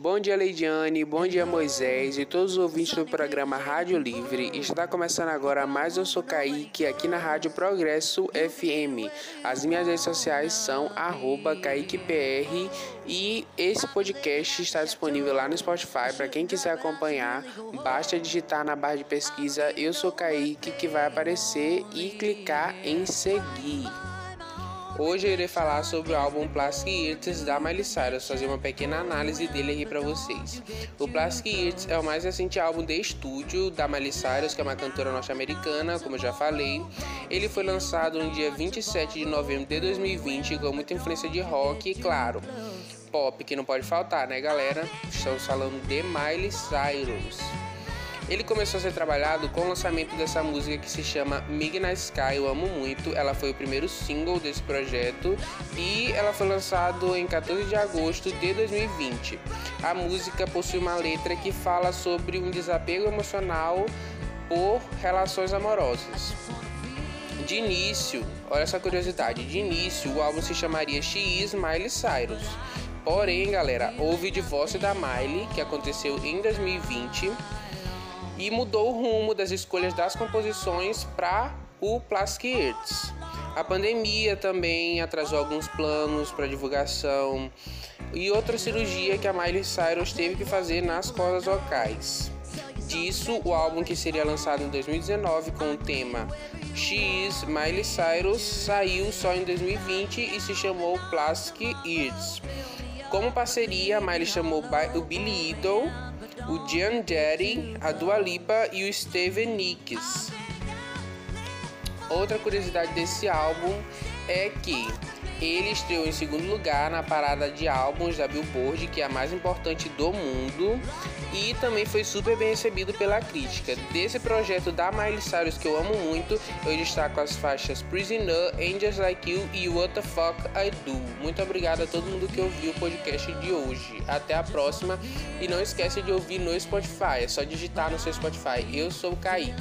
Bom dia, Leidiane. Bom dia, Moisés e todos os ouvintes do programa Rádio Livre. Está começando agora mais Eu Sou Kaique aqui na Rádio Progresso FM. As minhas redes sociais são KaiquePR e esse podcast está disponível lá no Spotify. Para quem quiser acompanhar, basta digitar na barra de pesquisa Eu Sou Kaique que vai aparecer e clicar em seguir. Hoje eu irei falar sobre o álbum Plastic Hearts da Miley Cyrus, fazer uma pequena análise dele aqui para vocês. O Plastic Hearts é o mais recente álbum de estúdio da Miley Cyrus, que é uma cantora norte-americana, como eu já falei. Ele foi lançado no dia 27 de novembro de 2020 com muita influência de rock e, claro, pop, que não pode faltar, né, galera? Estamos falando de Miley Cyrus. Ele começou a ser trabalhado com o lançamento dessa música que se chama Midnight Sky, eu amo muito. Ela foi o primeiro single desse projeto e ela foi lançada em 14 de agosto de 2020. A música possui uma letra que fala sobre um desapego emocional por relações amorosas. De início, olha essa curiosidade, de início o álbum se chamaria Is Miley Cyrus. Porém, galera, houve o divórcio da Miley, que aconteceu em 2020 e mudou o rumo das escolhas das composições para o Plastic Arts. A pandemia também atrasou alguns planos para divulgação e outra cirurgia que a Miley Cyrus teve que fazer nas cordas vocais. Disso, o álbum que seria lançado em 2019 com o tema X Miley Cyrus saiu só em 2020 e se chamou Plastic Ears. Como parceria, Miley chamou o Billy Idol o Jean Jerry, a Dua Lipa e o Steven Nicks. Outra curiosidade desse álbum é que ele estreou em segundo lugar na parada de álbuns da Billboard, que é a mais importante do mundo, e também foi super bem recebido pela crítica. Desse projeto da Miley Cyrus que eu amo muito, eu destaco as faixas Prisoner, Angels Like You e What the Fuck I Do. Muito obrigado a todo mundo que ouviu o podcast de hoje. Até a próxima e não esquece de ouvir no Spotify, é só digitar no seu Spotify. Eu sou o Kaique.